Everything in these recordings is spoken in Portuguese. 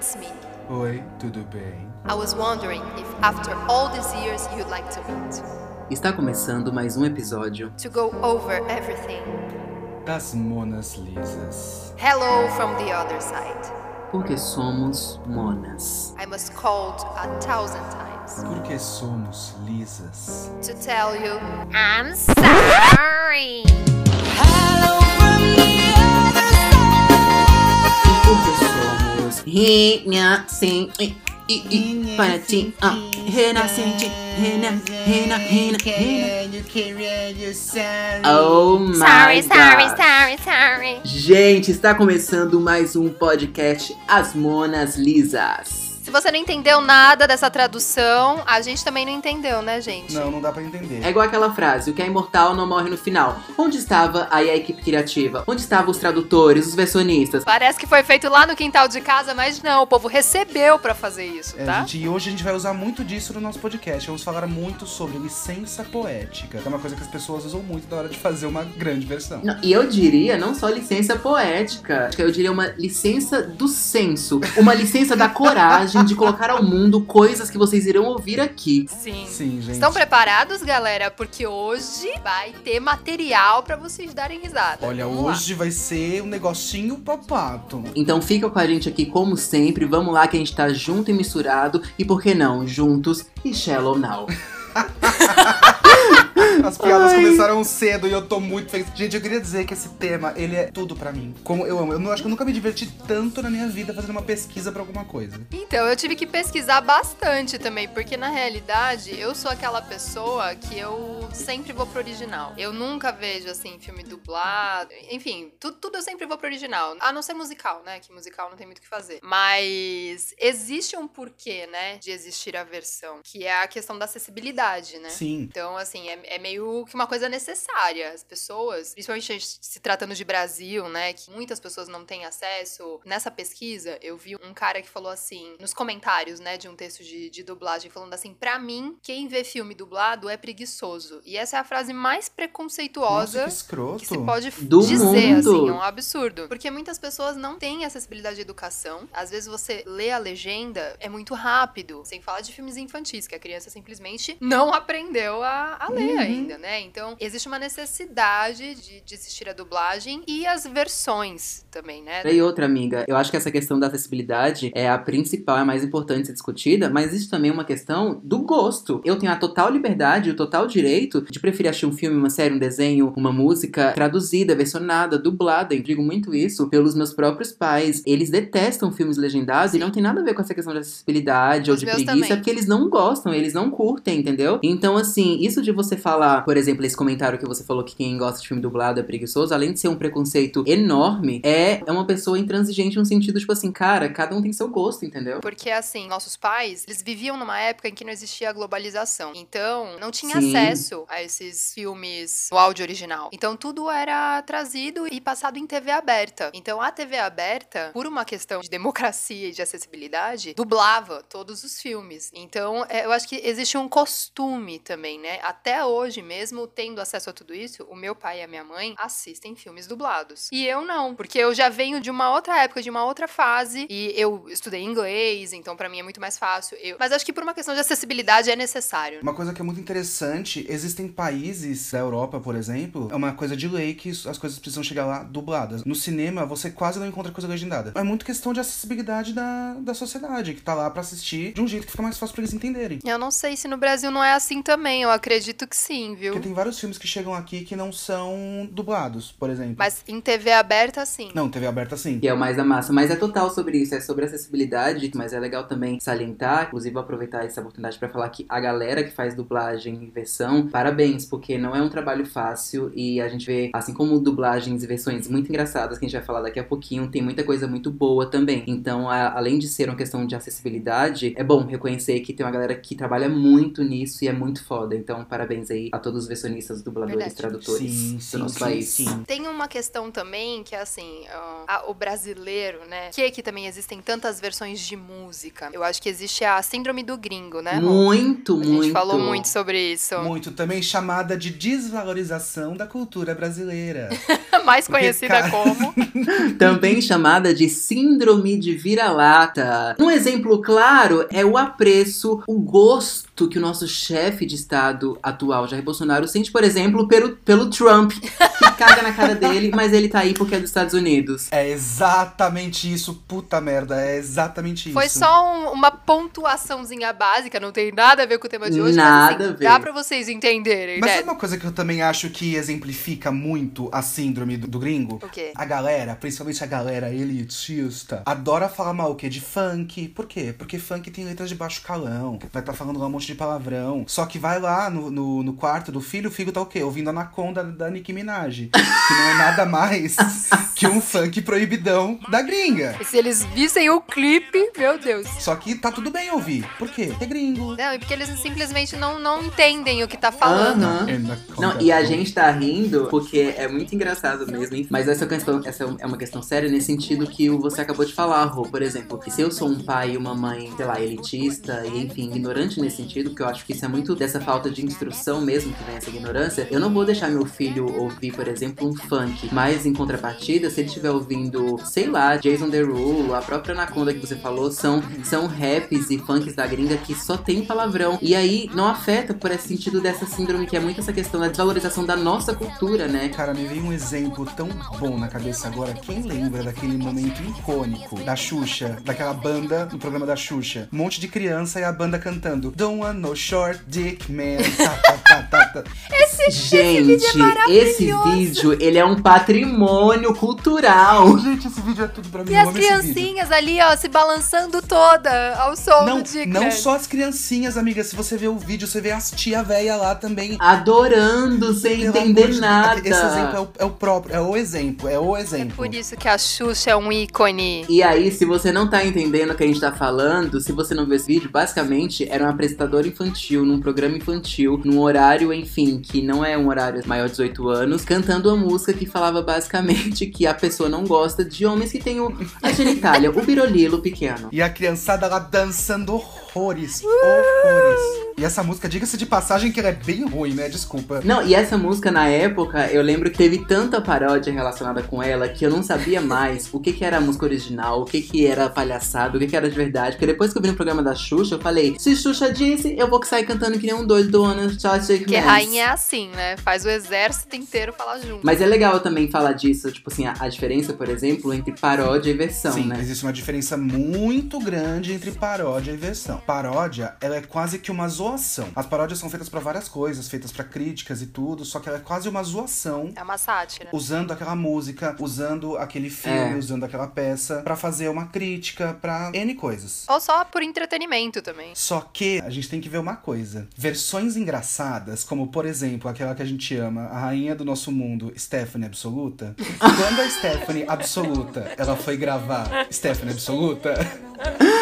it's me. Oi, tudo bem? I was wondering if after all these years you'd like to meet. Está começando mais um episódio. To go over everything. Das monas lisas. Hello from the other side. Porque somos monas. I must called a thousand times Porque somos lisas. to tell you I'm sorry. Porque somos Rinha, sim, e, e, e, para ti, ah, renascente, rena, rena, rena, rena. Oh my Sorry, sorry, God. sorry, sorry. Gente, está começando mais um podcast As Monas Lisas. Se você não entendeu nada dessa tradução, a gente também não entendeu, né, gente? Não, não dá pra entender. É igual aquela frase, o que é imortal não morre no final. Onde estava aí a equipe criativa? Onde estavam os tradutores, os versionistas? Parece que foi feito lá no quintal de casa, mas não, o povo recebeu pra fazer isso, É, tá? gente, e hoje a gente vai usar muito disso no nosso podcast. Vamos falar muito sobre licença poética, que é uma coisa que as pessoas usam muito na hora de fazer uma grande versão. Não, e eu diria não só licença poética, eu diria uma licença do senso, uma licença da coragem de colocar ao mundo coisas que vocês irão ouvir aqui. Sim. Sim, gente. Estão preparados, galera? Porque hoje vai ter material pra vocês darem risada. Olha, Vamos lá. hoje vai ser um negocinho papato. Então fica com a gente aqui como sempre, vamos lá que a gente tá junto e misturado e por que não, juntos e shallow now. As piadas Ai. começaram cedo e eu tô muito feliz. Gente, eu queria dizer que esse tema, ele é tudo pra mim. Como eu amo. Eu não, acho que eu nunca me diverti tanto na minha vida fazendo uma pesquisa pra alguma coisa. Então, eu tive que pesquisar bastante também, porque na realidade eu sou aquela pessoa que eu sempre vou pro original. Eu nunca vejo, assim, filme dublado. Enfim, tudo, tudo eu sempre vou pro original. A não ser musical, né? Que musical não tem muito o que fazer. Mas existe um porquê, né? De existir a versão, que é a questão da acessibilidade, né? Sim. Então, assim, é, é meio que uma coisa necessária. As pessoas, principalmente se tratando de Brasil, né, que muitas pessoas não têm acesso. Nessa pesquisa, eu vi um cara que falou assim, nos comentários, né, de um texto de, de dublagem, falando assim: pra mim, quem vê filme dublado é preguiçoso. E essa é a frase mais Nossa, preconceituosa. que escroto. Que se pode Do dizer, mundo. assim, é um absurdo. Porque muitas pessoas não têm acessibilidade à educação. Às vezes você lê a legenda, é muito rápido. Sem falar de filmes infantis, que a criança simplesmente não aprendeu a, a ler Uhum. ainda, né? Então, existe uma necessidade de, de assistir a dublagem e as versões também, né? E outra, amiga, eu acho que essa questão da acessibilidade é a principal, é a mais importante de ser discutida, mas existe também uma questão do gosto. Eu tenho a total liberdade, o total direito de preferir assistir um filme, uma série, um desenho, uma música traduzida, versionada, dublada. Eu digo muito isso pelos meus próprios pais. Eles detestam filmes legendados e não tem nada a ver com essa questão de acessibilidade ou Os de meus preguiça, também. porque eles não gostam, eles não curtem, entendeu? Então, assim, isso de você falar, por exemplo, esse comentário que você falou que quem gosta de filme dublado é preguiçoso, além de ser um preconceito enorme, é, é uma pessoa intransigente no sentido, tipo assim, cara, cada um tem seu gosto, entendeu? Porque, assim, nossos pais, eles viviam numa época em que não existia a globalização. Então, não tinha Sim. acesso a esses filmes no áudio original. Então, tudo era trazido e passado em TV aberta. Então, a TV aberta, por uma questão de democracia e de acessibilidade, dublava todos os filmes. Então, é, eu acho que existe um costume também, né? Até hoje mesmo, tendo acesso a tudo isso, o meu pai e a minha mãe assistem filmes dublados. E eu não, porque eu já venho de uma outra época, de uma outra fase, e eu estudei inglês, então pra mim é muito mais fácil. Eu- Mas acho que por uma questão de acessibilidade é necessário. Uma coisa que é muito interessante, existem países da Europa, por exemplo, é uma coisa de lei que as coisas precisam chegar lá dubladas. No cinema, você quase não encontra coisa legendada. É muito questão de acessibilidade da, da sociedade, que tá lá pra assistir de um jeito que fica mais fácil pra eles entenderem. Eu não sei se no Brasil não é assim também, eu acredito que sim, viu? Porque tem vários filmes que chegam aqui que não são dublados, por exemplo. Mas em TV aberta, sim. Não, TV aberta sim. Que é o mais da massa. Mas é total sobre isso, é sobre acessibilidade, mas é legal também salientar, inclusive aproveitar essa oportunidade pra falar que a galera que faz dublagem e versão, parabéns, porque não é um trabalho fácil e a gente vê, assim como dublagens e versões muito engraçadas, que a gente vai falar daqui a pouquinho, tem muita coisa muito boa também. Então, a- além de ser uma questão de acessibilidade, é bom reconhecer que tem uma galera que trabalha muito nisso e é muito foda. Então, parabéns aí a todos os versionistas, dubladores, Verdade. tradutores Sim, do sim, nosso sim, país. sim. Tem uma questão também que é assim, ó, a- o brasileiro, né? Que que também existem tantas versões de música. Eu acho que existe a síndrome do gringo, né? Rô? Muito, A muito. gente falou muito sobre isso. Muito também chamada de desvalorização da cultura brasileira. mais conhecida como. Também chamada de síndrome de vira-lata. Um exemplo claro é o apreço, o gosto que o nosso chefe de Estado atual, Jair Bolsonaro, sente, por exemplo, pelo, pelo Trump, que caga na cara dele, mas ele tá aí porque é dos Estados Unidos. É exatamente isso, puta merda. É exatamente Foi isso. só um- uma pontuaçãozinha básica, não tem nada a ver com o tema de hoje, Nada mas a assim, ver. dá pra vocês entenderem, Mas né? sabe uma coisa que eu também acho que exemplifica muito a síndrome do, do gringo? O quê? A galera, principalmente a galera elitista, adora falar mal o quê? De funk. Por quê? Porque funk tem letras de baixo calão. Vai estar falando lá um monte de palavrão. Só que vai lá no, no, no quarto do filho, o filho tá o quê? Ouvindo Anaconda da Nicki Minaj. que não é nada mais que um funk proibidão da gringa. E se eles vissem o clipe, meu Deus. Só que tá tudo bem ouvir. Por quê? É gringo. Não, e porque eles simplesmente não, não entendem o que tá falando. Anaconda. Não, e a gente tá rindo porque é muito engraçado mesmo, hein? mas essa questão essa é uma questão séria nesse sentido que o- você acabou de falar, Rô. Por exemplo, que se eu sou um pai e uma mãe, sei lá, elitista e enfim, ignorante nesse sentido, porque eu acho que isso é muito dessa falta de instrução mesmo que vem essa ignorância, eu não vou deixar meu filho ouvir, por exemplo, um funk. Mas em contrapartida, se ele estiver ouvindo, sei lá, Jason Derulo, a própria Anaconda que você falou, são, são raps e funks da gringa que só tem palavrão. E aí não afeta por esse sentido dessa síndrome que é muito essa questão da desvalorização da nossa cultura, né? Cara, me veio um exemplo tão bom na cabeça agora. Quem lembra daquele momento icônico da Xuxa, daquela banda no programa da Xuxa? Um monte de criança e a banda cantando Don't want no short dick man. Tá, tá, tá, tá, tá. Gente, esse vídeo, ele é um patrimônio cultural. Gente, esse vídeo é tudo pra mim. E eu as esse vídeo. criancinhas ali, ó, se balançando toda ao som Não, do Dick. não só as criancinhas, amiga. Se você ver o vídeo, você vê as tia véia lá também. Adorando, sem entender nada. Esse exemplo é o, é o próprio, é o exemplo, é o É exemplo. por isso que a Xuxa é um ícone. E aí, se você não tá entendendo o que a gente tá falando, se você não viu esse vídeo, basicamente era uma infantil, num programa infantil, num horário, enfim, que não é um horário maior de 18 anos, cantando uma música que falava basicamente que a pessoa não gosta de homens que têm o, a genitália, o birolilo pequeno. E a criançada lá dançando horrores. Horrores. E essa música, diga-se de passagem, que ela é bem ruim, né? Desculpa. Não, e essa música na época, eu lembro que teve tanta paródia relacionada com ela que eu não sabia mais o que, que era a música original, o que, que era palhaçada, o que, que era de verdade. Porque depois que eu vi no programa da Xuxa, eu falei: se Xuxa disse, eu vou sair cantando que nem um doido do Ana Chacha Porque rainha é assim, né? Faz o exército inteiro falar junto. Mas é legal também falar disso, tipo assim, a, a diferença, por exemplo, entre paródia e versão, Sim, né? existe uma diferença muito grande entre paródia e versão. Paródia, ela é quase que uma zoação. As paródias são feitas pra várias coisas, feitas pra críticas e tudo, só que ela é quase uma zoação. É uma sátira. Usando aquela música, usando aquele filme, É. usando aquela peça, pra fazer uma crítica pra N coisas. Ou só por entretenimento também. Só que a gente tem que ver uma coisa. Versões engraçadas, como por exemplo aquela que a gente ama, a rainha do nosso mundo, Stephanie Absoluta. Quando a Stephanie Absoluta, ela foi gravar Stephanie Absoluta,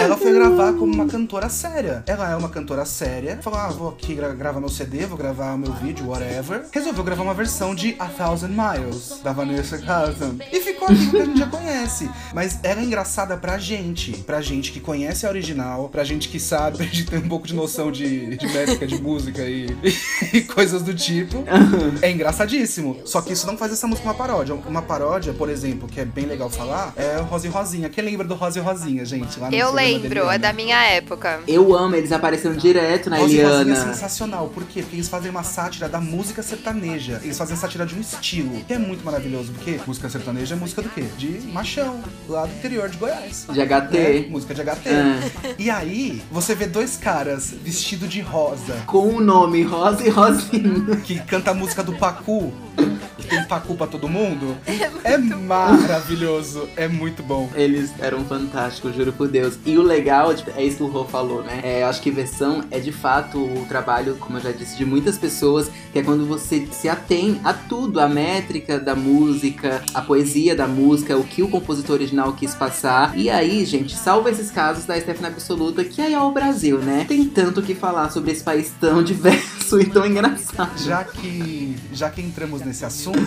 ela foi gravar como uma cantora séria. Ela é uma cantora séria. Falou, ah, vou aqui gra- gravar meu CD, vou gravar meu vídeo, whatever. Resolveu gravar uma versão de A Thousand Miles, da Vanessa Carlton. E ficou aquilo que a gente já conhece. Mas ela é engraçada pra gente. Pra gente que conhece a original, pra gente que sabe, pra gente tem um pouco de noção de, de métrica, de música e, e coisas do tipo. É engraçadíssimo. Só que isso não faz essa música uma paródia. Uma paródia, por exemplo, que é bem legal falar, é o Rosa e Rosinha. Quem lembra do Rosa e Rosinha, gente? Lá no Eu lembro, é Eliana. da minha época. Eu amo, eles apareceram direto na Rosa e Rosinha é Eliana. sensacional. Por quê? Porque eles fazem uma sátira da música sertaneja. Eles fazem sátira de um estilo, que é muito maravilhoso. Porque música sertaneja é música do quê? De machão, lá do interior de Goiás. De HT. Né? Música de HT. É. E aí, você vê dois caras vestidos de rosa, Com o nome Rosa e Rosinha. que canta a música do Pacu, Pacu pra todo mundo. É, maravilhoso, é muito bom. Eles eram fantásticos, juro por Deus. E o legal, tipo, é isso que o Rô falou, né? É, eu acho que versão é de fato o trabalho, como eu já disse, de muitas pessoas, que é quando você se atém a tudo, a métrica da música, a poesia da música, o que o compositor original quis passar. E aí, gente, salva esses casos da Stephanie Absoluta, que aí é o Brasil, né? Tem tanto o que falar sobre esse país tão diverso. e tão engraçado. Já que, já que entramos nesse assunto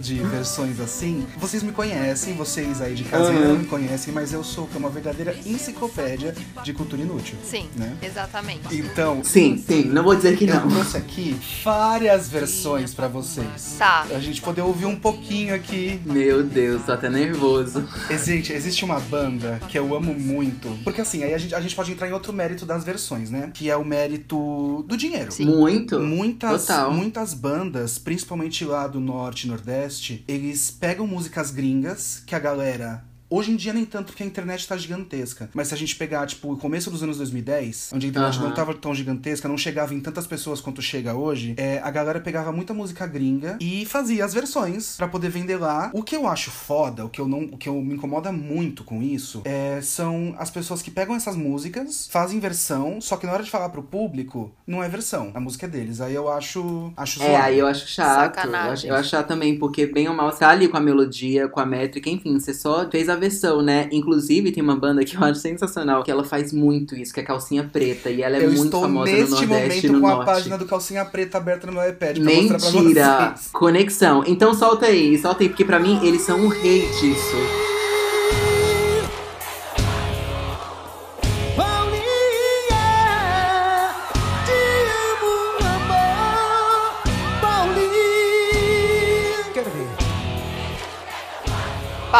de versões assim, vocês me conhecem, vocês aí de casa Uhum. não me conhecem, mas eu sou uma verdadeira enciclopédia de cultura inútil. Sim, Né? exatamente. Então, Sim, sim, não vou dizer que eu não. trouxe aqui várias versões pra vocês. Tá. A gente poder ouvir um pouquinho aqui. Meu Deus, tô até nervoso. Gente, existe uma banda que eu amo muito. Porque assim, aí a gente, a gente pode entrar em outro mérito das versões, né? Que é o mérito do dinheiro. Sim. Muito. Muitas, Total. muitas bandas, principalmente lá do norte e nordeste, eles pegam músicas gringas que a galera. Hoje em dia nem tanto porque a internet tá gigantesca. Mas se a gente pegar, tipo, o começo dos anos 2010, onde a internet Aham. não tava tão gigantesca, não chegava em tantas pessoas quanto chega hoje, é, a galera pegava muita música gringa e fazia as versões pra poder vender lá. O que eu acho foda, o que eu não, o que eu me incomoda muito com isso, é, são as pessoas que pegam essas músicas, fazem versão, só que na hora de falar pro público, não é versão. A música é deles. Aí eu acho, acho É, zoado. aí eu acho chato. Eu Sacanagem. acho, eu acho chato também, porque bem ou mal, você tá ali com a melodia, com a métrica, enfim, você só fez a versão, né? Inclusive, tem uma banda que eu acho sensacional, que ela faz muito isso, que é Calcinha Preta, e ela é eu muito estou famosa no neste Nordeste e momento no com a Norte. página do Calcinha Preta aberta no meu iPad pra mostrar pra Mentira! vocês. Conexão. Então solta aí, solta aí, porque pra mim eles são um rei disso.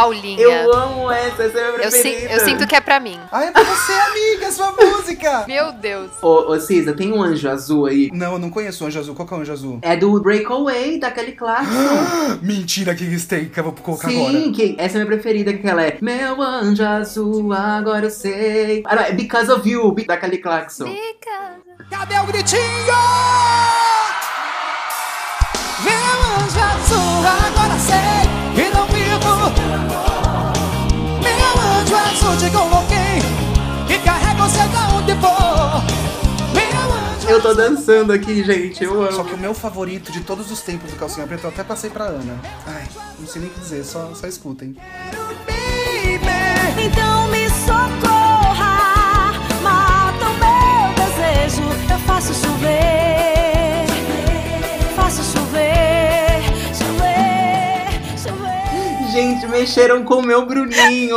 Paulinha. Eu amo essa, essa é a minha Eu, si- preferida. eu sinto que é pra mim. Ah, é pra você, amiga, é sua música! Meu Deus. Ô, ô Cisa, tem um anjo azul aí. Não, eu não conheço o Anjo Azul. Qual que é o Anjo Azul? É do Breakaway, da Kelly Clarkson. Mentira que eles têm, que eu vou colocar Sim, agora. que essa é a minha preferida, que ela é Meu anjo azul, agora eu sei. Ah, não, é Because of You, da Kelly Clarkson. Cadê o gritinho? Meu anjo azul, agora Eu tô dançando aqui, gente, eu Só amo. que o meu favorito de todos os tempos do Calcinha Preta, eu até passei pra Ana. Ai, não sei nem o que dizer, só, só escutem. Então me socorra, mata o meu desejo. Eu faço chover, faço chover, chover, chover. Gente, mexeram com o meu Bruninho.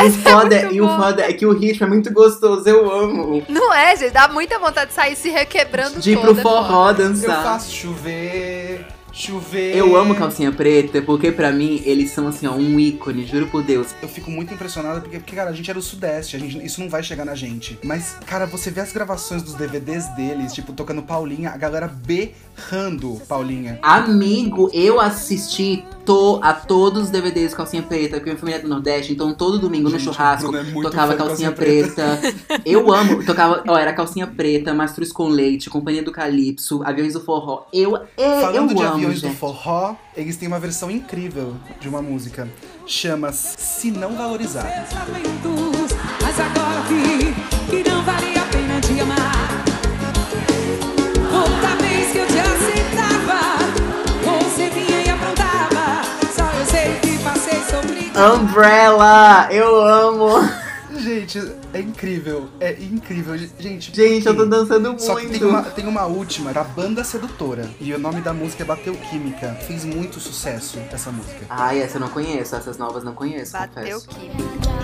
E o, é foda, muito e o foda é que o ritmo é muito gostoso, eu amo. Não é, gente? Dá muita vontade de sair se requebrando De ir pro forró Eu dançar. faço chover, chover. Eu amo calcinha preta, porque pra mim eles são assim, ó, um ícone, juro por Deus. Eu fico muito impressionado porque, porque, cara, a gente é do Sudeste, a gente, isso não vai chegar na gente. Mas, cara, você vê as gravações dos DVDs deles, tipo, tocando Paulinha, a galera berrando Paulinha. Amigo, eu assisti to- a todos os DVDs Calcinha Preta, porque minha família é do Nordeste, então todo domingo no Gente, churrasco o Bruno é tocava de Calcinha, Calcinha Preta. eu amo, tocava, ó, era Calcinha Preta, Mastruz com Leite, Companhia do Calypso, Aviões do Forró. Eu, é, Falando eu de amo, aviões gente. do forró, eles têm uma versão incrível de uma música. Chama Se Não Valorizar. pensamentos, mas agora vi que não valia a pena te amar. Toda vez que eu te aceitava, Umbrella, eu amo. Gente, é incrível, é incrível. Gente, Gente, eu tô dançando muito. Só que tem uma, tem uma última, da Banda Sedutora. E o nome da música é Bateu Química. Fez muito sucesso essa música. Ai, essa eu não conheço, essas novas não conheço, Bateu confesso. química.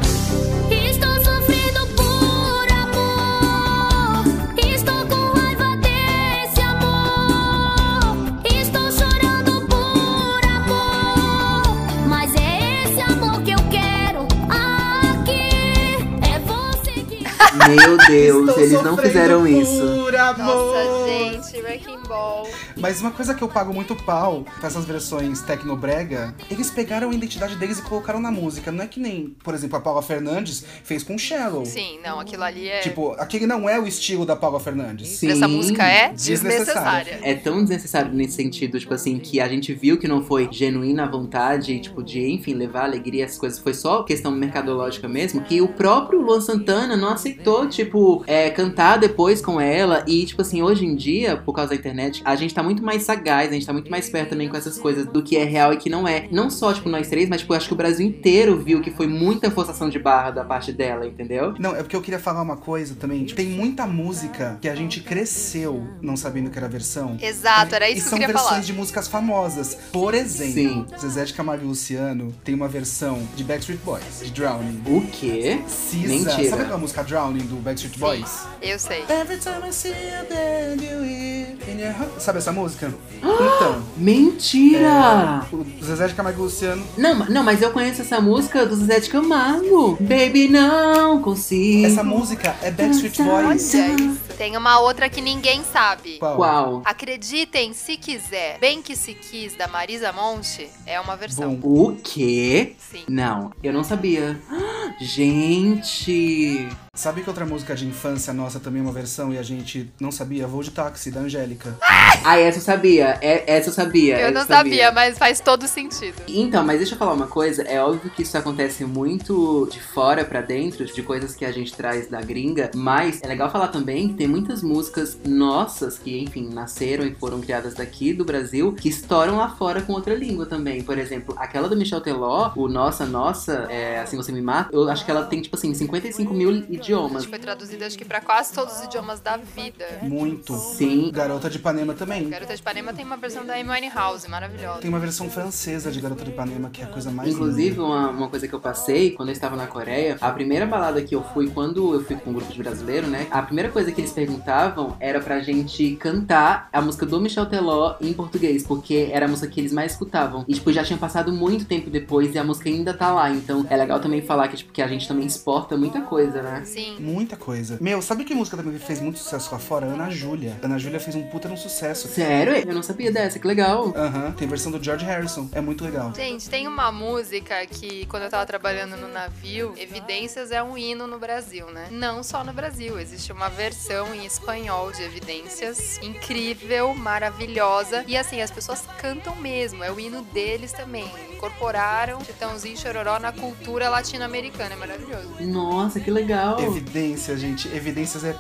Meu Deus, Estou eles não fizeram isso. por amor. Nossa, gente, Wrecking Ball. Mas uma coisa que eu pago muito pau com essas versões tecnobrega, eles pegaram a identidade deles e colocaram na música. Não é que nem, por exemplo, a Paula Fernandes fez com Shallow. Sim, não, aquilo ali é. Tipo, aquele não é o estilo da Paula Fernandes. Sim. Essa música é Desnecessária. É tão desnecessário nesse sentido, tipo assim, que a gente viu que não foi genuína a vontade, tipo, de, enfim, levar alegria, essas coisas. Foi só questão mercadológica mesmo, que o próprio Luan Santana não aceitou tentou, tipo, é, cantar depois com ela. E, tipo assim, hoje em dia, por causa da internet, a gente tá muito mais sagaz, a gente tá muito mais perto também com essas coisas do que é real e que não é. Não só, tipo, nós três, mas, tipo, eu acho que o Brasil inteiro viu que foi muita forçação de barra da parte dela, entendeu? Não, é porque eu queria falar uma coisa também. Tipo, tem muita música que a gente cresceu não sabendo que era versão. Exato, era e isso que eu são queria versões falar. de músicas famosas. Por exemplo, Sim. Zezé de Camargo e Luciano tem uma versão de Backstreet Boys, de Drowning. O quê? Cisa. Mentira. Sabe aquela música Drowning do Backstreet Boys? Eu sei. Every time I see you, then you in your heart. Sabe essa música? então, Mentira! o Zezé de Camargo e Luciano. Não, não, mas eu conheço essa música do Zé de Camargo. Baby, não consigo. Essa música é Backstreet Boys. Tem uma outra que ninguém sabe. Qual? Qual? Acreditem se quiser. Bem que se quis da Marisa Monte é uma versão. Bom. O quê? Sim. Não, eu não sabia. Gente! Sabe que outra música de infância nossa também é uma versão e a gente não sabia? Voo de Táxi, da Angélica. Ah, essa eu sabia. É, essa eu sabia. Eu não sabia, mas faz todo sentido. Então, mas deixa eu falar uma coisa. É óbvio que isso acontece muito de fora pra dentro, de coisas que a gente traz da gringa. Mas é legal falar também que tem muitas músicas nossas que, enfim, nasceram e foram criadas daqui do Brasil, que estouram lá fora com outra língua também. Por exemplo, aquela do Michel Teló, o Nossa, Nossa, é, Assim Você Me Mata, eu acho que ela tem, tipo assim, 55 mil idiomas. Foi traduzida, acho que pra quase todos os idiomas da vida. Muito. Sim. Garota de Ipanema também. Garota de Ipanema tem uma versão da Amy Winehouse, maravilhosa. Tem uma versão francesa de Garota de Ipanema que é a coisa mais Inclusive, linda. uma, uma coisa que eu passei quando eu estava na Coreia, a primeira balada que eu fui, quando eu fui com um grupo de brasileiro, né? A primeira coisa que eles perguntavam era pra gente cantar a música do Michel Teló em português, porque era a música que eles mais escutavam. E, tipo, já tinha passado muito tempo depois e a música ainda tá lá. Então, é legal também falar que, tipo, que a gente também exporta muita coisa, né? Sim. Muita coisa. Meu, sabe que música também fez muito sucesso lá fora? Ana Júlia. Ana Júlia fez um puta um sucesso. Sério? Eu não sabia dessa, que legal. Aham, tem versão do George Harrison. É muito legal. Gente, tem uma música que, quando eu tava trabalhando no navio, Evidências é um hino no Brasil, né? Não só no Brasil, existe uma versão em espanhol de Evidências incrível, maravilhosa. E assim, as pessoas cantam mesmo, é o hino deles também. Incorporaram Chitãozinho e Chororó na cultura latino-americana, é maravilhoso. Nossa, que legal. Evidências, gente. Evidências é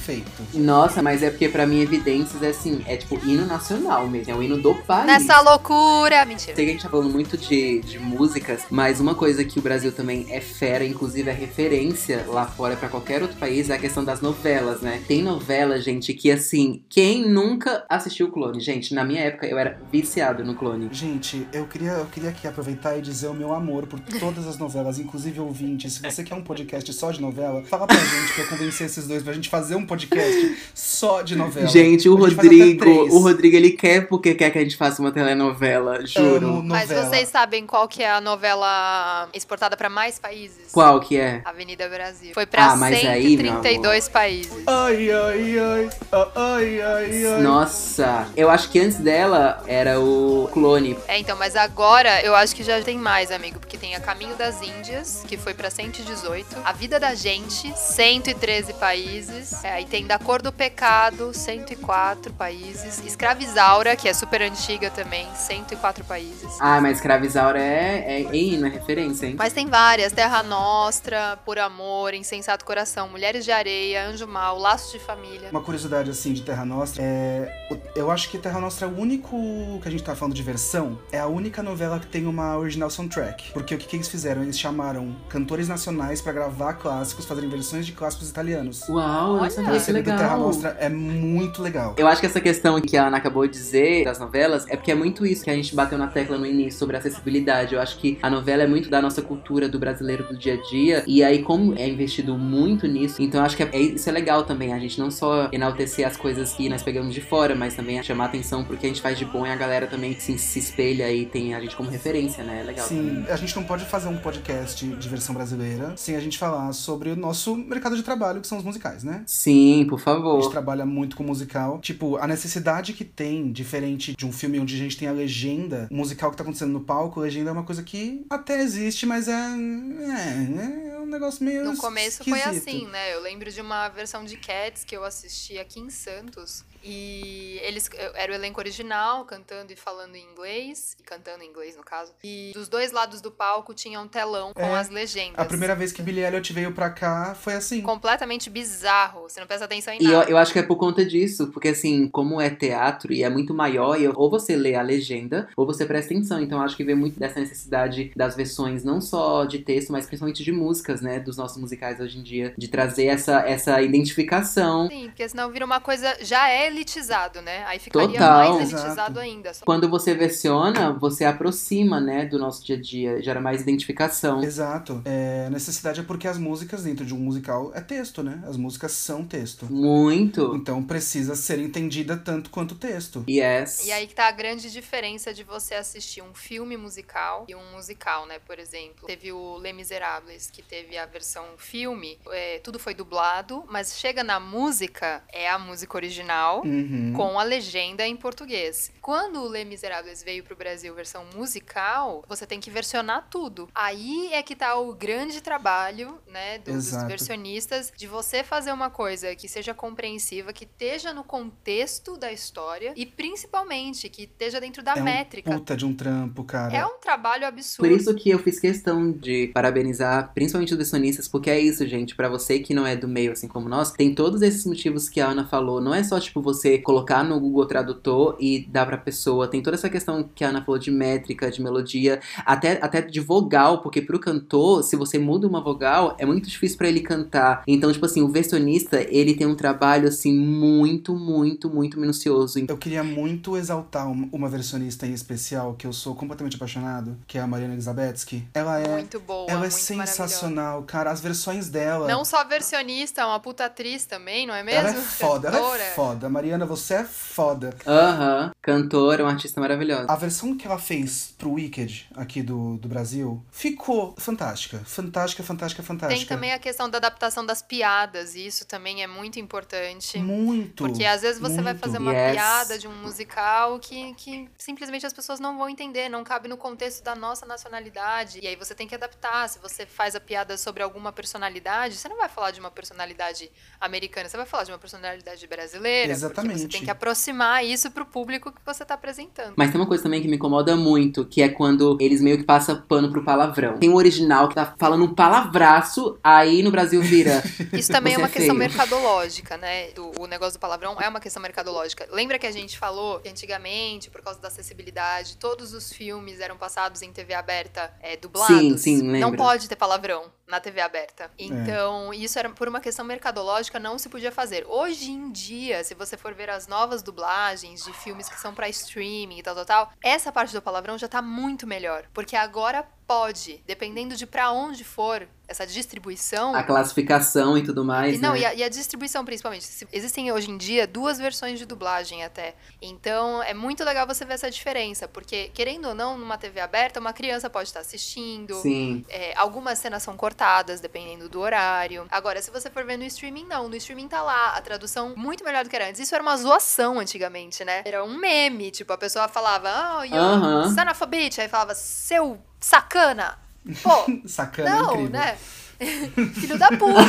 perfeito. Nossa, mas é porque pra mim Evidências é assim, é tipo hino nacional mesmo, é o hino do país. Nessa loucura! Mentira. Sei que a gente tá falando muito de, de músicas, mas uma coisa que o Brasil também é fera, inclusive é referência lá fora pra qualquer outro país, é a questão das novelas, né? Tem novela, gente, que assim, quem nunca assistiu o Clone? Gente, na minha época eu era viciado no Clone. Gente, eu queria, eu queria aqui aproveitar e dizer o meu amor por todas as novelas, inclusive ouvintes. Se você quer um podcast só de novela, fala pra gente pra eu convencer esses dois pra gente fazer um podcast só de novela. Gente, o Rodrigo, o Rodrigo, ele quer porque quer que a gente faça uma telenovela, juro. Amo Mas novela. vocês sabem qual que é a novela exportada pra mais países? Qual que é? Avenida Brasil. Foi pra Ah, mas aí, meu 132 países. Ai, ai, ai, ah, ai, ai, ai. Nossa, eu acho que antes dela era o Clone. É, então, mas agora eu acho que já tem mais, amigo, porque tem a Caminho das Índias, que foi pra 118, A Vida da Gente, 113 países, é, aí tem Da Cor do Pecado, 104 países, Escravizaura, que é super antiga também, 104 países. Ah, mas Escravizaura é, é, é hino, é referência, hein? Mas tem várias, Terra Nostra, Por Amor, Insensato Coração, Mulheres de Areia, Anjo Mal, Laços de Família. Uma curiosidade assim de Terra Nostra é. Eu acho que Terra Nostra é o único que a gente tá falando de versão. É a única novela que tem uma original soundtrack. Porque o que, que eles fizeram? Eles chamaram cantores nacionais pra gravar clássicos, fazerem versões de clássicos italianos. Uau, Olha. Sabia, A que série do Terra legal. Nostra é muito legal. Eu acho que essa questão que a Ana acabou de dizer das novelas é porque é muito isso que a gente bateu na tecla no início sobre acessibilidade. Eu acho que a novela é muito da nossa cultura do brasileiro do dia a dia. E aí, como é investido muito nisso, então eu acho que é, é- isso é legal também. A gente não só enaltecer as coisas que nós pegamos de fora, mas também chamar atenção pro que a gente faz de bom e a galera também se, se espelha e tem a gente como referência, né? É legal. Sim, a gente não pode fazer um podcast de versão brasileira sem a gente falar sobre o nosso mercado de trabalho, que são os musicais, né? Sim, por A gente favor. trabalha muito com musical. Tipo, a necessidade que tem, diferente de um filme onde a gente tem a legenda, o musical que tá acontecendo no palco, a legenda é uma coisa que até existe, mas é. É, é um negócio meio. No começo foi esquisito. assim, né? Eu lembro de uma versão de Cats que eu assisti aqui em Santos. E eles era o elenco original, cantando e falando em inglês, e cantando em inglês no caso. E dos dois lados do palco tinha um telão com É, as legendas. A primeira vez que Billie Elliot veio pra cá foi assim. Completamente bizarro. Você não presta atenção em E eu, nada. eu acho que é por conta disso, porque assim, como é teatro e é muito maior, e ou você lê a legenda, ou você presta atenção. Então eu acho que vem muito dessa necessidade das versões, não só de texto, mas principalmente de músicas, né? Dos nossos musicais hoje em dia, de trazer essa, essa identificação. Sim, porque senão vira uma coisa. Já é elitizado, né? Aí ficaria Total. mais elitizado Exato. ainda. Só- Quando você versiona, você aproxima, né, do nosso dia a dia, gera mais identificação. Exato. É, a necessidade é porque as músicas dentro de um musical é texto, né? As músicas são texto. Muito. Então precisa ser entendida tanto quanto o texto. Yes. E aí que tá a grande diferença de você assistir um filme musical e um musical, né? Por exemplo, teve o Les Miserables, que teve a versão filme, é, tudo foi dublado, mas chega na música, é a música original. Uhum. Com a legenda em português. Quando o Les Miserables veio pro Brasil versão musical, você tem que versionar tudo. Aí é que tá o grande trabalho, né, do- dos versionistas, de você fazer uma coisa que seja compreensiva, que esteja no contexto da história e principalmente que esteja dentro da é métrica. um puta de um trampo, cara. É um trabalho absurdo. Por isso que eu fiz questão de parabenizar, principalmente os versionistas, porque é isso, gente. Pra você que não é do meio, assim como nós, tem todos esses motivos que a Ana falou. Não é só, tipo, você colocar no Google Tradutor e dar pra pessoa. Tem toda essa questão que a Ana falou de métrica, de melodia, até, até de vogal, porque pro cantor, se você muda uma vogal, é muito difícil pra ele cantar. Então, tipo assim, o versionista, ele tem um trabalho, assim, muito, muito, muito minucioso. Eu queria muito exaltar um- uma versionista em especial que eu sou completamente apaixonado, que é a Mariana Elizabetsky. Ela é, Muito boa, ela é sensacional, cara. As versões dela. Não só versionista, é uma puta atriz também, não é mesmo? ela é foda, ela é foda. Mariana, você é foda. Aham, cantora, uma artista maravilhosa. A versão que ela fez pro Wicked, aqui do, do Brasil, ficou fantástica. Fantástica, fantástica, fantástica. Tem também a questão da adaptação das piadas, e isso também é muito importante. Muito. Porque às vezes você vai muito. fazer uma Yes. piada de um musical que, que simplesmente as pessoas não vão entender, não cabe no contexto da nossa nacionalidade. E aí você tem que adaptar. Se você faz a piada sobre alguma personalidade, você não vai falar de uma personalidade americana, você vai falar de uma personalidade brasileira. Exatamente. você tem que aproximar isso pro público que você tá apresentando. Mas tem uma coisa também que me incomoda muito, que é quando eles meio que passam pano pro palavrão. Tem o original que tá falando um palavraço, aí no Brasil vira. Isso também é uma é questão mercadológica, né? Do, o negócio do palavrão é uma questão mercadológica. Lembra que a gente falou que antigamente, por causa da acessibilidade, todos os filmes eram passados em TV aberta é, dublados? Sim, sim, Não pode ter palavrão na TV aberta. Então, isso era por uma questão mercadológica, não se podia fazer. Hoje em dia, se você for ver as novas dublagens de filmes que são pra streaming e tal, tal, tal, essa parte do palavrão já tá muito melhor. Porque agora pode, dependendo de pra onde for essa distribuição. A classificação e tudo mais. E, não, né? e a, e a distribuição principalmente. Existem hoje em dia duas versões de dublagem até. Então é muito legal você ver essa diferença. Porque, querendo ou não, numa TV aberta, uma criança pode estar assistindo. Sim. É, algumas cenas são cortadas, dependendo do horário. Agora, se você for ver no streaming, não. No streaming tá lá, a tradução muito melhor do que era antes. Isso era uma zoação antigamente, né? Era um meme. Tipo, a pessoa falava, oh, you Aham. son of a bitch. Aí falava, seu sacana. Pô, Sacana, não, incrível. né? Filho da puta.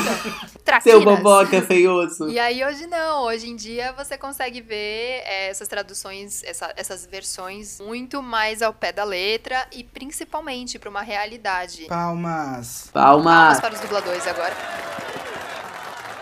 Traquinas. Seu boboca feioso. E aí hoje não, hoje em dia você consegue ver é, essas traduções, essa- essas versões muito mais ao pé da letra e principalmente para uma realidade. Palmas. Palmas Palmas. para os dubladores agora.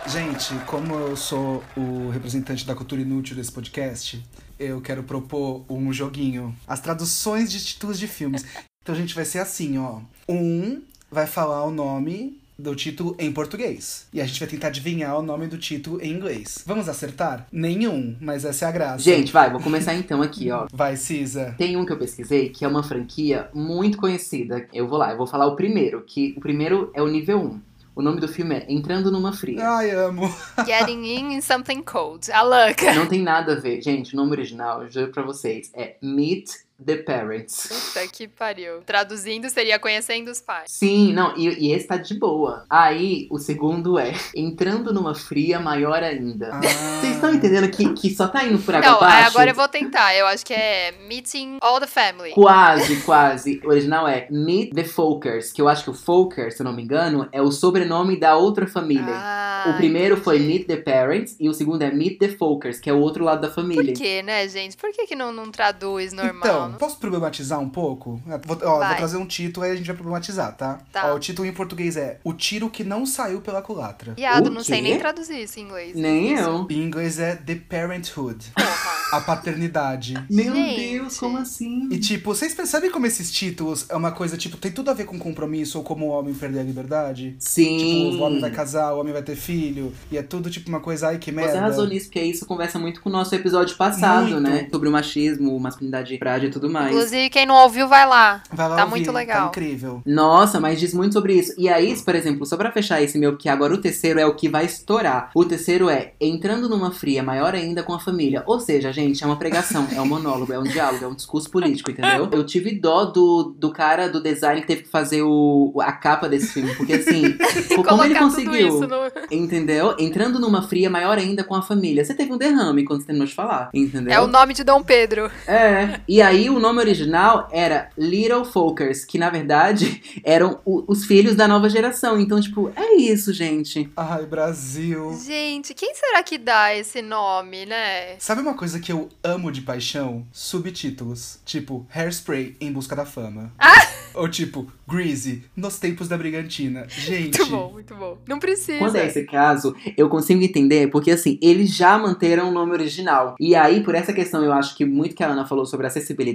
Gente, como eu sou o representante da cultura inútil desse podcast, eu quero propor um joguinho. As traduções de títulos de filmes. Então, gente, vai ser assim, ó. Um vai falar o nome do título em português. E a gente vai tentar adivinhar o nome do título em inglês. Vamos acertar? Nenhum, mas essa é a graça. Gente, vai, vou começar então aqui, ó. Vai, Cisa. Tem um que eu pesquisei que é uma franquia muito conhecida. Eu vou lá, eu vou falar o primeiro, que o primeiro é o nível 1. O nome do filme é Entrando numa Fria. Ai, amo. Getting in in something cold. A louca. Não tem nada a ver, gente. O nome original, eu juro pra vocês, é Meet the Parents. Puta que pariu. Traduzindo seria conhecendo os pais. Sim, não, e, e esse tá de boa. Aí, o segundo é entrando numa fria maior ainda. Ah, Vocês estão entendendo que, que só tá indo por água Não, abaixo? agora eu vou tentar. Eu acho que é Meeting All the Family. Quase, quase. O original é Meet the Folkers, que eu acho que o Folkers, se eu não me engano, é o sobrenome da outra família. Ah, o primeiro foi entendi. Meet the Parents e o segundo é Meet the Folkers, que é o outro lado da família. Por que, né, gente? Por que, que não, não traduz normal? Então, Posso problematizar um pouco? Vou, ó, vou trazer um título aí a gente vai problematizar, tá? Tá. Ó, o título em português é O Tiro que Não Saiu pela Culatra. Viado, não sei nem traduzir isso em inglês. Nem Isso. eu. Em inglês é The Parenthood, Porra. a paternidade. Meu Gente. Deus, como assim? E tipo, vocês percebem como esses títulos é uma coisa, tipo, tem tudo a ver com compromisso ou como o homem perder a liberdade? Sim. Tipo, o homem vai casar, o homem vai ter filho, e é tudo tipo uma coisa, ai que merda. Você arrasou nisso, porque isso conversa muito com o nosso episódio passado, Muito. né? Sobre o machismo, masculinidade frágil e tudo mais. Inclusive, quem não ouviu, vai lá. Vai lá Tá ouvir, muito legal. Tá incrível. Nossa, mas diz muito sobre isso. E aí, por exemplo, só pra fechar esse meu, que agora o terceiro é o que vai estourar. O terceiro é entrando numa fria maior ainda com a família. Ou seja, gente, é uma pregação, é um monólogo, é um diálogo, é um discurso político, entendeu? Eu tive dó do, do cara do design que teve que fazer o, a capa desse filme, porque assim, como ele tudo conseguiu, isso no... entendeu? Entrando numa fria maior ainda com a família. Você teve um derrame quando você terminou de falar, entendeu? É o nome de Dom Pedro. É. E aí o nome original era Little Folkers, que na verdade eram o- os filhos da nova geração. Então, tipo, é isso, gente. Ai, Brasil. Gente, quem será que dá esse nome, né? Sabe uma coisa que eu amo de paixão? Subtítulos. Tipo, Hairspray em busca da fama. Ah! Ou tipo, Greasy, nos tempos da Brigantina. Gente. Muito bom, muito bom. Não precisa. Quando é esse caso, eu consigo entender, porque assim, eles já manteram o nome original. E aí, por essa questão, eu acho que muito que a Ana falou sobre acessibilidade,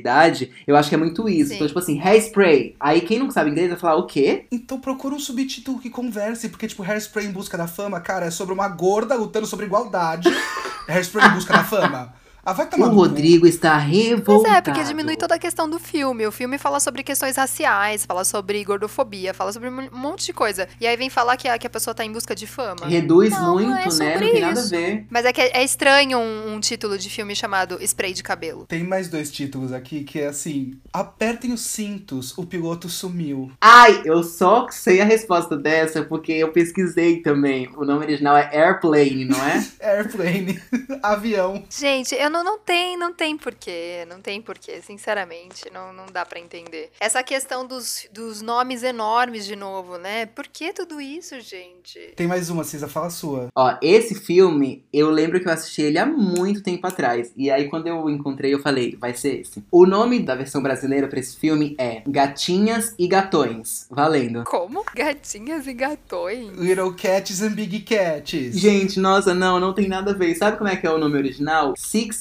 eu acho que é muito isso. Sim. Então, tipo assim, hairspray. Aí quem não sabe inglês vai falar o quê? Então procura um subtítulo que converse, porque, tipo, Hairspray em busca da fama, cara, é sobre uma gorda lutando sobre igualdade. Hairspray em busca da fama. Ah, vai tomar O no cu. Rodrigo está Mas revoltado. é, porque diminui toda a questão do filme. O filme fala sobre questões raciais, fala sobre gordofobia, fala sobre um monte de coisa. E aí vem falar que a, que a pessoa tá em busca de fama. Reduz Não, muito, não é né? sobre Não tem nada a isso. ver. Mas é que é, é estranho um, um título de filme chamado Spray de Cabelo. Tem mais dois títulos aqui que é assim: Apertem os cintos, o piloto sumiu. Ai, eu só sei a resposta dessa porque eu pesquisei também. O nome original é Airplane, não é? Airplane, avião. Gente, eu não, não tem, não tem porquê, não tem porquê, sinceramente, não, não dá pra entender. Essa questão dos, dos nomes enormes de novo, né? Por que tudo isso, gente? Tem mais uma, Cisa, fala a sua. Ó, esse filme, eu lembro que eu assisti ele há muito tempo atrás. E aí, quando eu encontrei, eu falei, vai ser esse. O nome da versão brasileira pra esse filme é Gatinhas e Gatões. Valendo. Como? Gatinhas e gatões? Little Cats and Big Cats. Gente, nossa, não, não tem nada a ver. Sabe como é que é o nome original?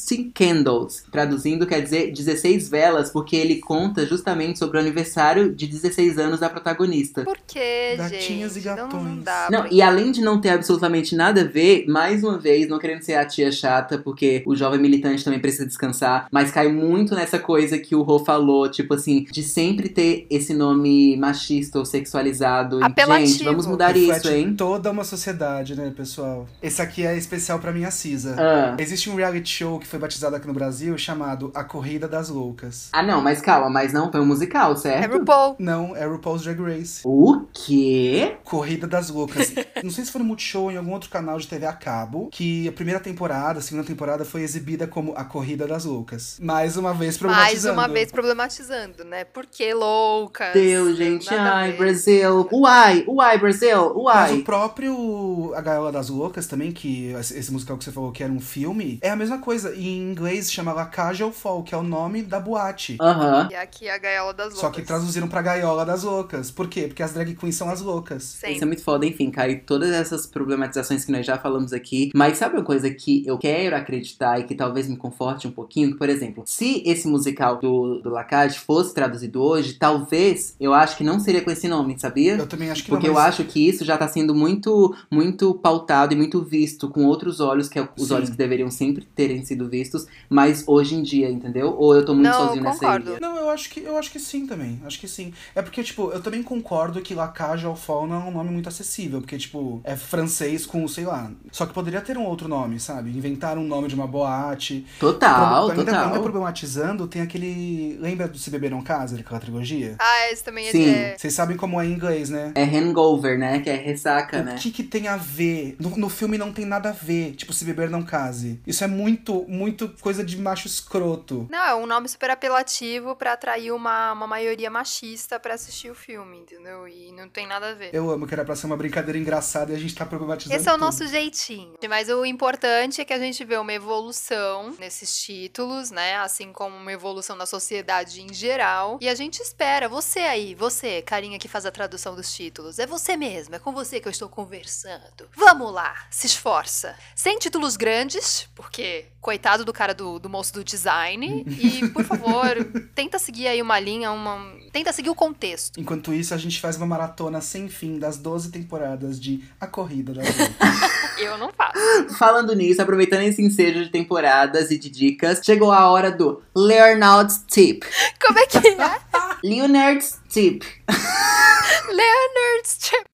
Sixteen Candles. Traduzindo quer dizer 16 velas, porque ele conta justamente sobre o aniversário de 16 anos da protagonista. Por que, Gatinhas gente? e Não, não gatões. dá Não, e além de não ter absolutamente nada a ver, mais uma vez, não querendo ser a tia chata, porque o jovem militante também precisa descansar, mas cai muito nessa coisa que o Rô falou, tipo assim, de sempre ter esse nome machista ou sexualizado. Apelativo. gente, vamos mudar Reflete isso, hein? toda uma sociedade, né, pessoal? Esse aqui é especial pra minha Cisa. Ah. Existe um reality show que foi batizado aqui no Brasil chamado A Corrida das Loucas. Ah, não, mas calma, mas não foi um musical, É certo? RuPaul. Não, é RuPaul's Drag Race. O quê? Corrida das Loucas. Não sei se foi no Multishow ou em algum outro canal de TV a cabo, que a primeira temporada, a segunda temporada foi exibida como A Corrida das Loucas. Mais uma vez Mais problematizando. uma vez problematizando, né? Por que loucas? Deus, gente, Nada ai. Brasil. Uai, uai, Brasil, Mas o uai. próprio A Gaiola das Loucas também, que esse esse musical que você falou que era um filme, é a mesma coisa. Em inglês chama La Cage au Fall, que é o nome da boate. Aham. E aqui a gaiola das loucas. Só que traduziram pra Gaiola das Loucas. Por quê? Porque as drag queens são as loucas. Sempre. Isso é muito foda, enfim, cai todas essas problematizações que nós já falamos aqui. Mas sabe uma coisa que eu quero acreditar e que talvez me conforte um pouquinho? Por exemplo, se esse musical do, do Lacage fosse traduzido hoje, talvez eu acho que não seria com esse nome, sabia? Eu também acho que Porque não, eu mas- acho que isso já tá sendo muito, muito pautado e muito visto com outros olhos, que é os Sim. olhos que deveriam sempre terem sido vistos, mas hoje em dia, entendeu? Ou eu tô muito Não, sozinho nessa concordo. ilha? Não, eu acho que eu acho que sim também. Acho que sim. É porque, tipo, eu também concordo que La Cage aux Folles não é um nome muito acessível. Porque, tipo, é francês com, sei lá. Só que poderia ter um outro nome, sabe? Inventar um nome de uma boate. Total, Ainda, total. ainda problematizando, tem aquele. Lembra do Se Beber Não Casa, aquela trilogia? Ah, esse também Sim. é. Vocês sabem como é em inglês, né? É hangover, né? Que é ressaca, O né? que que tem a ver? No, no filme não tem nada a ver. Tipo, se beber não case. Isso é muito, muito coisa de macho escroto. Não, é um nome super apelativo pra atrair uma, uma maioria machista pra assistir o filme, entendeu? E não tem nada a ver. Eu amo que era pra ser uma brincadeira engraçada e a gente tá problematizando. Esse é o tudo. nosso jeitinho. Mas o importante é que a gente vê uma evolução nesses títulos, né? Assim como uma evolução na sociedade em geral. E a gente espera, você aí, você, carinha que faz a tradução dos títulos, é você mesmo, é com você que eu estou conversando. Vamos lá, se esforça. Sem títulos grandes, porque coitado do cara do, do moço do design. E, por favor, tenta seguir aí uma linha, uma. Tenta seguir o contexto. Enquanto isso, a gente faz uma maratona sem fim das 12 temporadas de A Corrida da Vida. Eu não faço. Falando nisso, aproveitando esse ensejo de temporadas e de dicas, chegou a hora do Leonard's Tip. Como é que é? Leonard's Tip. Leonard's Trip.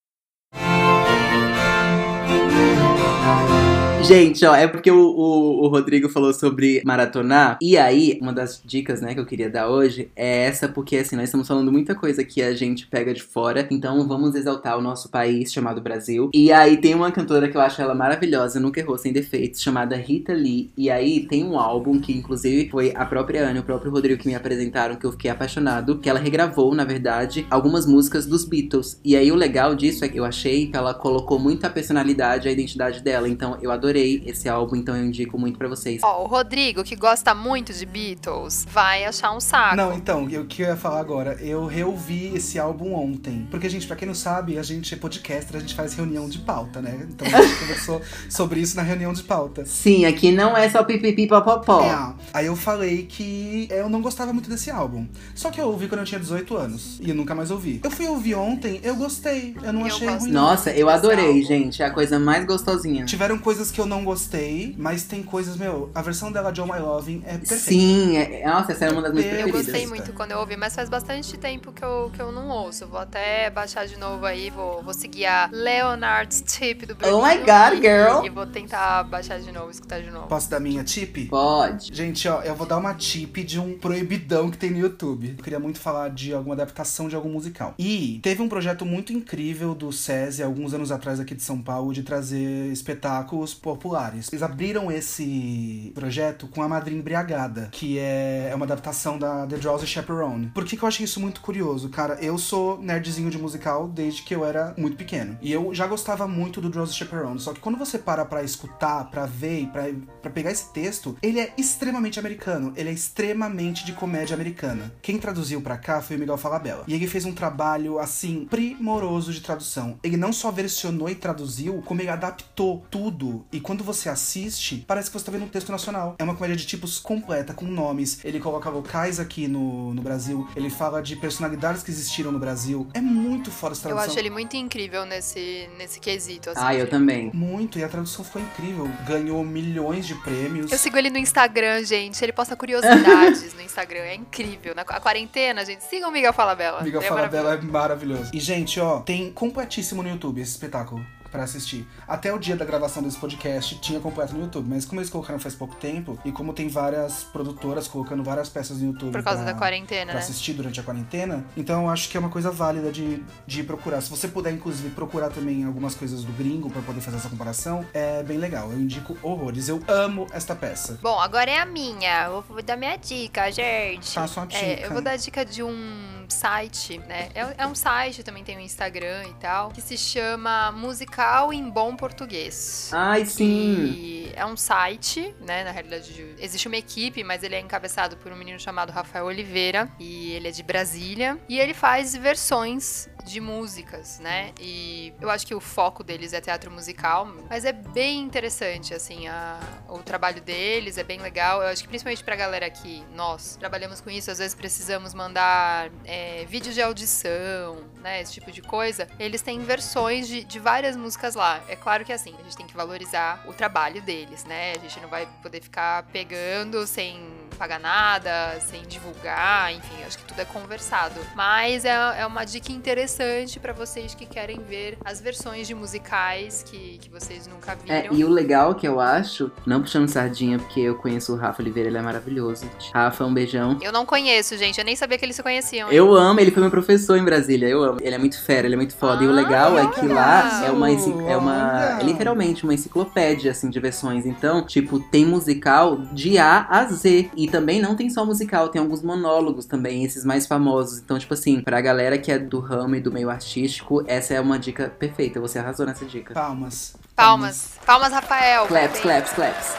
Gente, ó, é porque o, o, o Rodrigo falou sobre maratonar. E aí, uma das dicas, né, que eu queria dar hoje é essa, porque assim, nós estamos falando muita coisa que a gente pega de fora. Então vamos exaltar o nosso país chamado Brasil. E aí tem uma cantora que eu acho ela maravilhosa, nunca errou sem defeitos, chamada Rita Lee. E aí tem um álbum que, inclusive, foi a própria Ana o próprio Rodrigo que me apresentaram, que eu fiquei apaixonado, que ela regravou, na verdade, algumas músicas dos Beatles. E aí o legal disso é que eu achei que ela colocou muita personalidade, a identidade dela. Então eu adorei esse álbum, então eu indico muito pra vocês. Ó, o Rodrigo, que gosta muito de Beatles, vai achar um saco. Não, então, o que eu ia falar agora? Eu reouvi esse álbum ontem. Porque, gente, pra quem não sabe, a gente é podcaster, a gente faz reunião de pauta, né? Então a gente conversou sobre isso na reunião de pauta. Sim, aqui não é só pipipi popopó. É, aí eu falei que eu não gostava muito desse álbum. Só que eu ouvi quando eu tinha 18 anos. E eu nunca mais ouvi. Eu fui ouvir ontem, eu gostei. Eu não Eu achei gosto. ruim. Nossa, eu adorei, gente. É a coisa mais gostosinha. Tiveram coisas que eu não gostei, mas tem coisas, meu, a versão dela de Oh My Loving é perfeita. Sim, é, nossa, essa é uma das minhas Eu Eu preferidas. gostei muito quando eu ouvi, mas faz bastante tempo que eu, que eu não ouço. Vou até baixar de novo aí, vou, vou seguir a Leonard's Tip do Bruno. Oh my God, girl. E vou tentar baixar de novo, escutar de novo. Posso dar minha tip? Pode. Gente, ó, eu vou dar uma tip de um proibidão que tem no YouTube. Eu queria muito falar de alguma adaptação de algum musical. E teve um projeto muito incrível do SESI, alguns anos atrás aqui de São Paulo, de trazer espetáculos populares. Eles abriram esse projeto com A Madrinha Embriagada, que é é uma adaptação da The Drowsy Chaperone. Por que, que eu achei isso muito curioso? Cara, eu sou nerdzinho de musical desde que eu era muito pequeno. E eu já gostava muito do Drowsy Chaperone. Só que quando você para pra escutar, pra ver e pra, pra pegar esse texto, ele é extremamente americano. Ele é extremamente de comédia americana. Quem traduziu pra cá foi o Miguel Falabella. E ele fez um trabalho, assim, primoroso de tradução. Ele não só versionou e traduziu, como ele adaptou tudo. E quando você assiste, parece que você tá vendo um texto nacional. É uma comédia de tipos completa, com nomes. Ele coloca locais aqui no, no Brasil. Ele fala de personalidades que existiram no Brasil. É muito fora essa Eu tradução. acho ele muito incrível nesse, nesse quesito. Assim, Ah, eu também. Muito, e a tradução ficou incrível. Ganhou milhões de prêmios. Eu sigo ele no Instagram, gente. Ele posta curiosidades no Instagram. É incrível. Na a quarentena, gente, sigam o Miguel Falabella. Amiga Ele é fala maravilhoso. dela é maravilhoso. E, gente, ó, tem completíssimo no YouTube esse espetáculo pra assistir. Até o dia da gravação desse podcast tinha completo no YouTube, mas como eles colocaram faz pouco tempo, e como tem várias produtoras colocando várias peças no YouTube Por causa pra- da quarentena, pra né? assistir durante a quarentena, então eu acho que é uma coisa válida de, de procurar. Se você puder, inclusive, procurar também algumas coisas do gringo pra poder fazer essa comparação, é bem legal. Eu indico horrores. Eu amo esta peça. Bom, agora é a minha. Eu vou dar minha dica, gente. Faça uma É, dica. eu vou dar a dica de um site, né? É, é um site, também tem um Instagram e tal, que se chama Musical em Bom Português. Ai, sim. E é um site, né? Na realidade, existe uma equipe, mas ele é encabeçado por um menino chamado Rafael Oliveira. E ele é de Brasília. E ele faz versões de músicas, né? E eu acho que o foco deles é teatro musical, mas é bem interessante, assim, a- o trabalho deles é bem legal. Eu acho que principalmente pra galera que nós trabalhamos com isso, às vezes precisamos mandar é, vídeos de audição, né? Esse tipo de coisa. Eles têm versões de, de várias músicas lá. É claro que assim, a gente tem que valorizar o trabalho deles, né? A gente não vai poder ficar pegando sem pagar nada, sem divulgar, enfim, acho que tudo é conversado. Mas é, é uma dica interessante pra vocês que querem ver as versões de musicais que, que vocês nunca É, viram. e o legal que eu acho, não puxando sardinha, porque eu conheço o Rafa Oliveira, ele é maravilhoso. Rafa, um beijão. Eu não conheço, gente, eu nem sabia que eles se conheciam. Eu amo, ele foi meu professor em Brasília, eu amo. Ele é muito fera, ele é muito foda. e o Ah, legal é que lá olha! é uma, é uma. É literalmente uma enciclopédia, assim, de versões. Então, tipo, tem musical de A a Z. E também não tem só musical, tem alguns monólogos também, esses mais famosos. Então, tipo assim, pra galera que é do ramo e do meio artístico, essa é uma dica perfeita. Você arrasou nessa dica. Palmas. Palmas. Palmas, Rafael. Claps, claps, claps.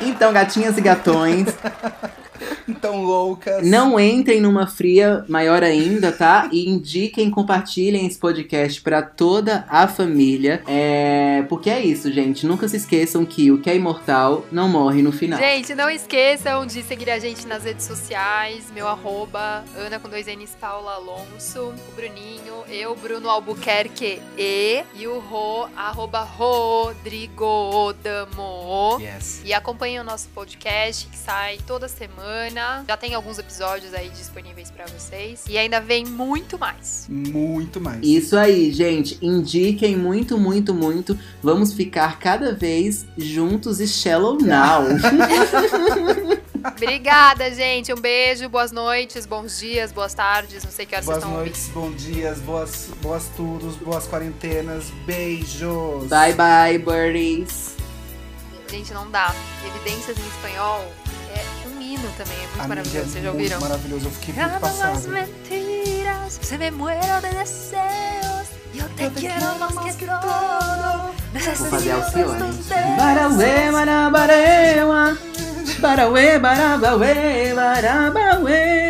Então, gatinhas e gatões, Então, loucas. Não entrem numa fria maior ainda, tá? E indiquem, compartilhem esse podcast pra toda a família. É... Porque é isso, gente. Nunca se esqueçam que o que é imortal não morre no final. Gente, não esqueçam de seguir a gente nas redes sociais. Meu arroba, Ana com dois N's, Paula Alonso, o Bruninho, eu, Bruno Albuquerque e, e o Ro, arroba Rodrigo Damo. Yes. E acompanhem o nosso podcast que sai toda semana. Já tem alguns episódios aí disponíveis pra vocês. E ainda vem muito mais. Muito mais. Isso aí, gente. Indiquem muito, muito, muito. Vamos ficar cada vez juntos e shallow now. Obrigada, gente. Um beijo, boas noites, bons dias, boas tardes. Não sei que horas Boas vocês estão ouvindo. noites, bons dias, boas, boas tudos, boas quarentenas. Beijos. bye, bye, birdies. Gente, não dá. Evidências em espanhol hino também. É muito Amiga, maravilhoso. Vocês já ouviram? maravilhoso. Eu fiquei muito passado. mentiras, se me muero de deseos. Yo te quiero más que todo. Vou fazer Alcione. Barauê, barabareua. Barauê, barabauê, barabauê.